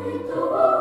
We do.